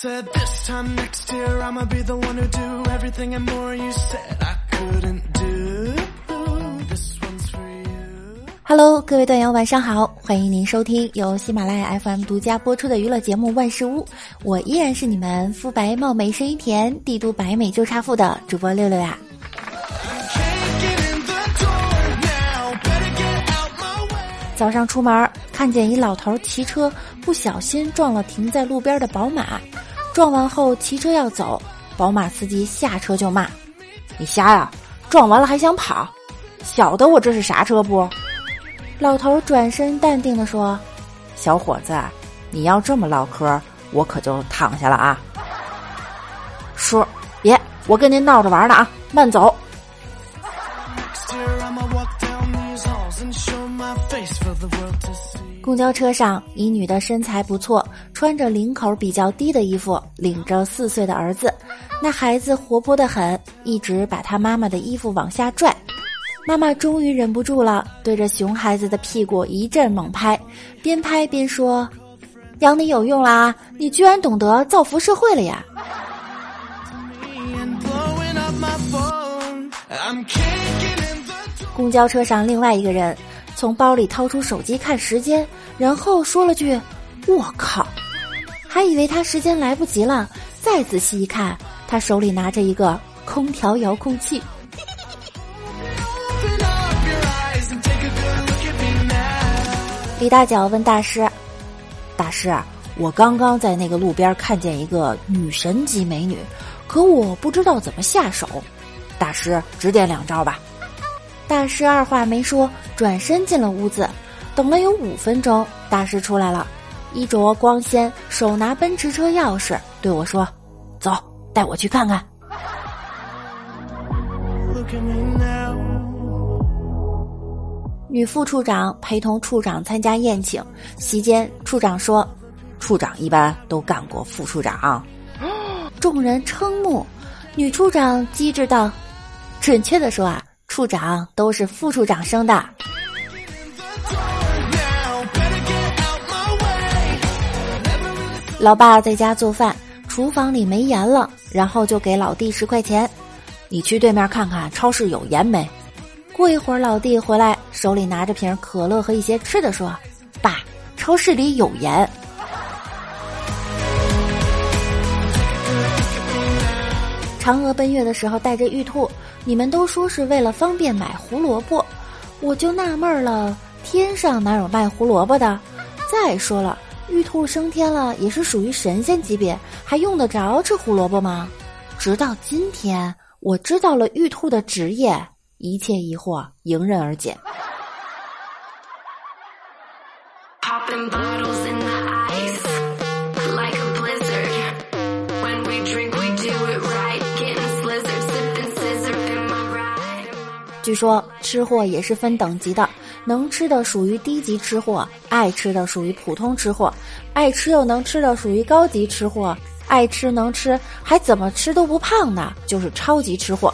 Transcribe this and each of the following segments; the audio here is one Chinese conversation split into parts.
Said this time next year I'ma be the one who do everything and more you said I couldn't do. This one's for you. Hello，各位段友，晚上好！欢迎您收听由喜马拉雅 FM 独家播出的娱乐节目《万事屋》，我依然是你们肤白貌美、声音甜、帝都白美就差富的主播六六呀。早上出门看见一老头骑车不小心撞了停在路边的宝马，撞完后骑车要走，宝马司机下车就骂：“你瞎呀！撞完了还想跑？晓得我这是啥车不？”老头转身淡定地说：“小伙子，你要这么唠嗑，我可就躺下了啊。”叔，别，我跟您闹着玩呢啊，慢走。公交车上，一女的身材不错，穿着领口比较低的衣服，领着四岁的儿子。那孩子活泼的很，一直把他妈妈的衣服往下拽。妈妈终于忍不住了，对着熊孩子的屁股一阵猛拍，边拍边说：“养你有用啦，你居然懂得造福社会了呀！” 公交车上，另外一个人从包里掏出手机看时间，然后说了句：“我靠！”还以为他时间来不及了，再仔细一看，他手里拿着一个空调遥控器。李大脚问大师：“大师，我刚刚在那个路边看见一个女神级美女，可我不知道怎么下手，大师指点两招吧。”大师二话没说，转身进了屋子。等了有五分钟，大师出来了，衣着光鲜，手拿奔驰车钥匙，对我说：“走，带我去看看。Look at me now. ”女副处长陪同处长参加宴请，席间处长说：“处长一般都干过副处长。”众人瞠目。女处长机智道：“准确的说啊，处长都是副处长生的。”老爸在家做饭，厨房里没盐了，然后就给老弟十块钱：“你去对面看看超市有盐没？”过一会儿，老弟回来，手里拿着瓶可乐和一些吃的，说：“爸，超市里有盐。”嫦娥奔月的时候带着玉兔，你们都说是为了方便买胡萝卜，我就纳闷了，天上哪有卖胡萝卜的？再说了，玉兔升天了，也是属于神仙级别，还用得着吃胡萝卜吗？直到今天，我知道了玉兔的职业，一切疑惑迎刃而解。据说吃货也是分等级的，能吃的属于低级吃货，爱吃的属于普通吃货，爱吃又能吃的属于高级吃货，爱吃能吃还怎么吃都不胖的，就是超级吃货。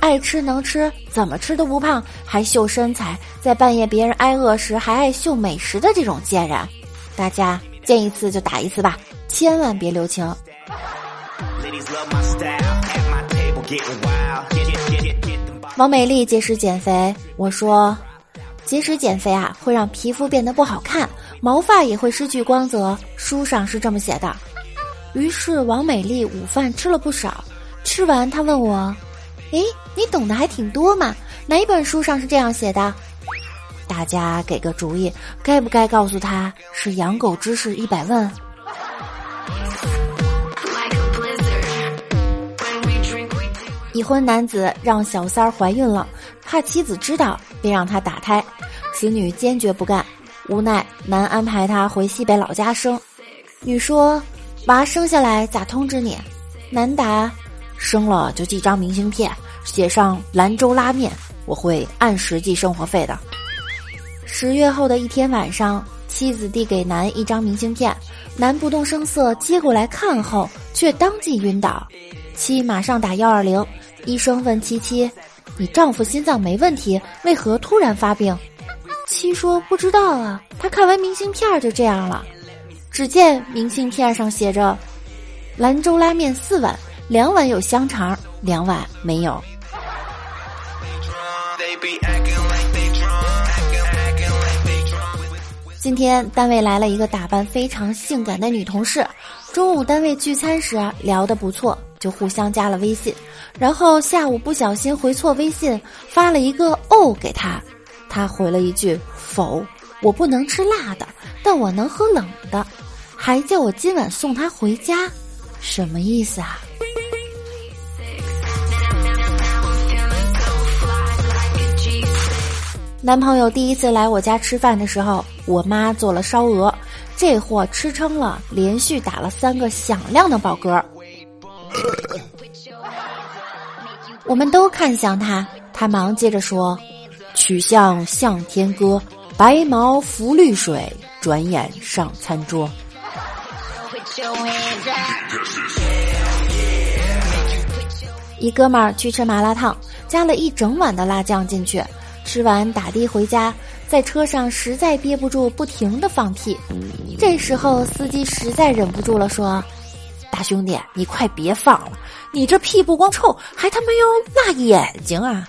爱吃能吃，怎么吃都不胖，还秀身材，在半夜别人挨饿时还爱秀美食的这种贱人，大家见一次就打一次吧，千万别留情。王美丽节食减肥，我说，节食减肥啊会让皮肤变得不好看，毛发也会失去光泽，书上是这么写的。于是王美丽午饭吃了不少，吃完她问我：“诶，你懂得还挺多嘛？哪一本书上是这样写的？”大家给个主意，该不该告诉她是养狗知识一百问？已婚男子让小三儿怀孕了，怕妻子知道，便让她打胎。此女坚决不干，无奈男安排她回西北老家生。女说：“娃生下来咋通知你？”男答：“生了就寄张明信片，写上兰州拉面，我会按时寄生活费的。”十月后的一天晚上，妻子递给男一张明信片，男不动声色接过来看后，却当即晕倒。妻马上打幺二零，医生问七七：“你丈夫心脏没问题，为何突然发病？”七说：“不知道啊，他看完明信片就这样了。”只见明信片上写着：“兰州拉面四碗，两碗有香肠，两碗没有。今天单位来了一个打扮非常性感的女同事，中午单位聚餐时聊得不错，就互相加了微信，然后下午不小心回错微信，发了一个哦给他，他回了一句否，我不能吃辣的，但我能喝冷的，还叫我今晚送他回家，什么意思啊？男朋友第一次来我家吃饭的时候，我妈做了烧鹅，这货吃撑了，连续打了三个响亮的饱嗝。我们都看向他，他忙接着说：“曲项向天歌，白毛浮绿水，转眼上餐桌。”一哥们儿去吃麻辣烫，加了一整碗的辣酱进去，吃完打的回家，在车上实在憋不住，不停的放屁。这时候司机实在忍不住了，说：“兄弟，你快别放了，你这屁不光臭，还他妈要辣眼睛啊！”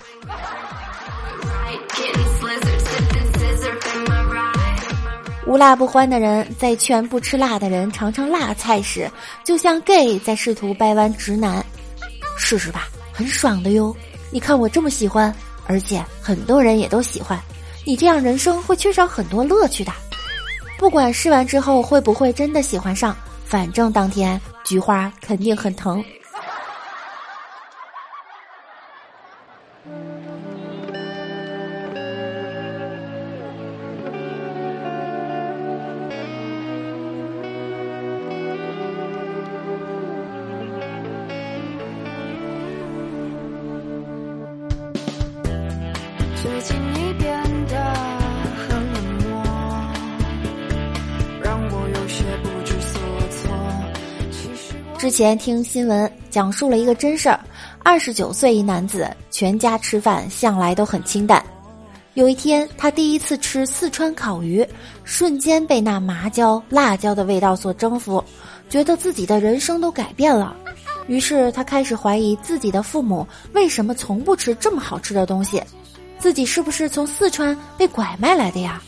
无辣不欢的人在劝不吃辣的人尝尝辣菜时，就像 gay 在试图掰弯直男。试试吧，很爽的哟！你看我这么喜欢，而且很多人也都喜欢。你这样人生会缺少很多乐趣的。不管试完之后会不会真的喜欢上，反正当天菊花肯定很疼。最近之前听新闻讲述了一个真事儿：二十九岁一男子，全家吃饭向来都很清淡。有一天，他第一次吃四川烤鱼，瞬间被那麻椒、辣椒的味道所征服，觉得自己的人生都改变了。于是他开始怀疑自己的父母为什么从不吃这么好吃的东西，自己是不是从四川被拐卖来的呀？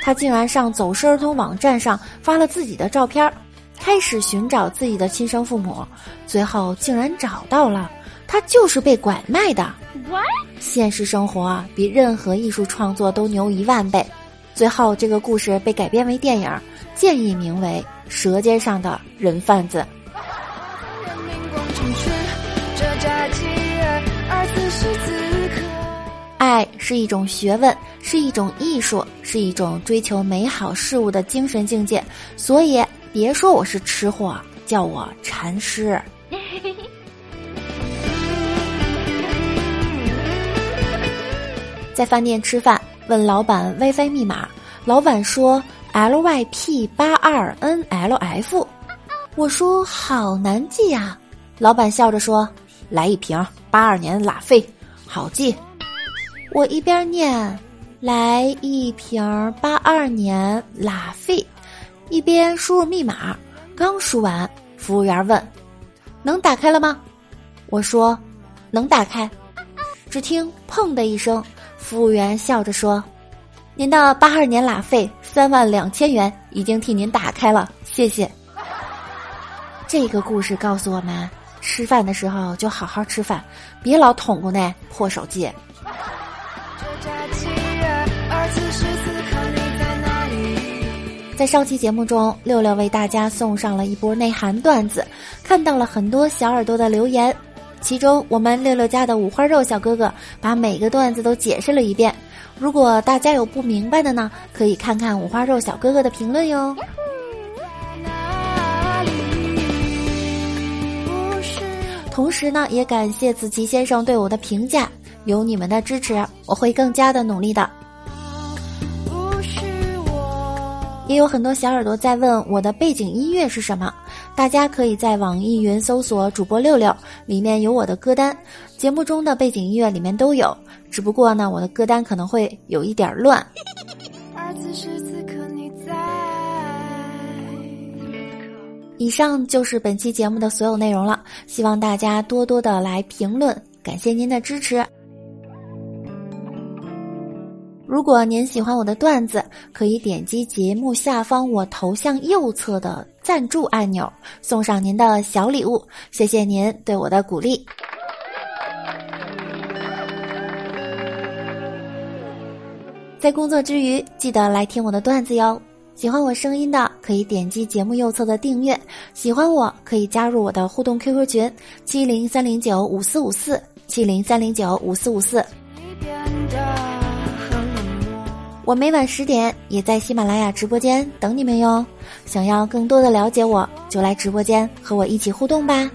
他竟然上走失儿童网站上发了自己的照片儿，开始寻找自己的亲生父母，最后竟然找到了，他就是被拐卖的。现实生活啊，比任何艺术创作都牛一万倍。最后，这个故事被改编为电影，建议名为《舌尖上的人贩子》。爱是一种学问，是一种艺术，是一种追求美好事物的精神境界。所以，别说我是吃货，叫我禅师。在饭店吃饭，问老板 WiFi 密码，老板说 LYP 八二 NLF。我说好难记呀、老板笑着说：“来一瓶八二年拉菲，好记。”我一边念“来一瓶八二年拉菲”，一边输入密码。刚输完，服务员问：“能打开了吗？”我说：“能打开。”只听“砰”的一声，服务员笑着说：“您的八二年拉菲三万两千元已经替您打开了，谢谢。”这个故事告诉我们，吃饭的时候就好好吃饭，别老捅咕那破手机。在上期节目中，六六为大家送上了一波内涵段子，看到了很多小耳朵的留言。其中，我们六六家的五花肉小哥哥把每个段子都解释了一遍。如果大家有不明白的呢，可以看看五花肉小哥哥的评论哟。同时呢，也感谢子琪先生对我的评价，有你们的支持，我会更加的努力的。也有很多小耳朵在问我的背景音乐是什么，大家可以在网易云搜索主播六六，里面有我的歌单，节目中的背景音乐里面都有。只不过呢，我的歌单可能会有一点乱。而此时此刻你在。以上就是本期节目的所有内容了，希望大家多多的来评论，感谢您的支持。如果您喜欢我的段子，可以点击节目下方我头像右侧的赞助按钮，送上您的小礼物。谢谢您对我的鼓励。在工作之余，记得来听我的段子哟。喜欢我声音的，可以点击节目右侧的订阅；喜欢我，可以加入我的互动 QQ 群：七零三零九五四五四七零三零九五四五四。我每晚十点也在喜马拉雅直播间等你们哟。想要更多的了解我，就来直播间和我一起互动吧。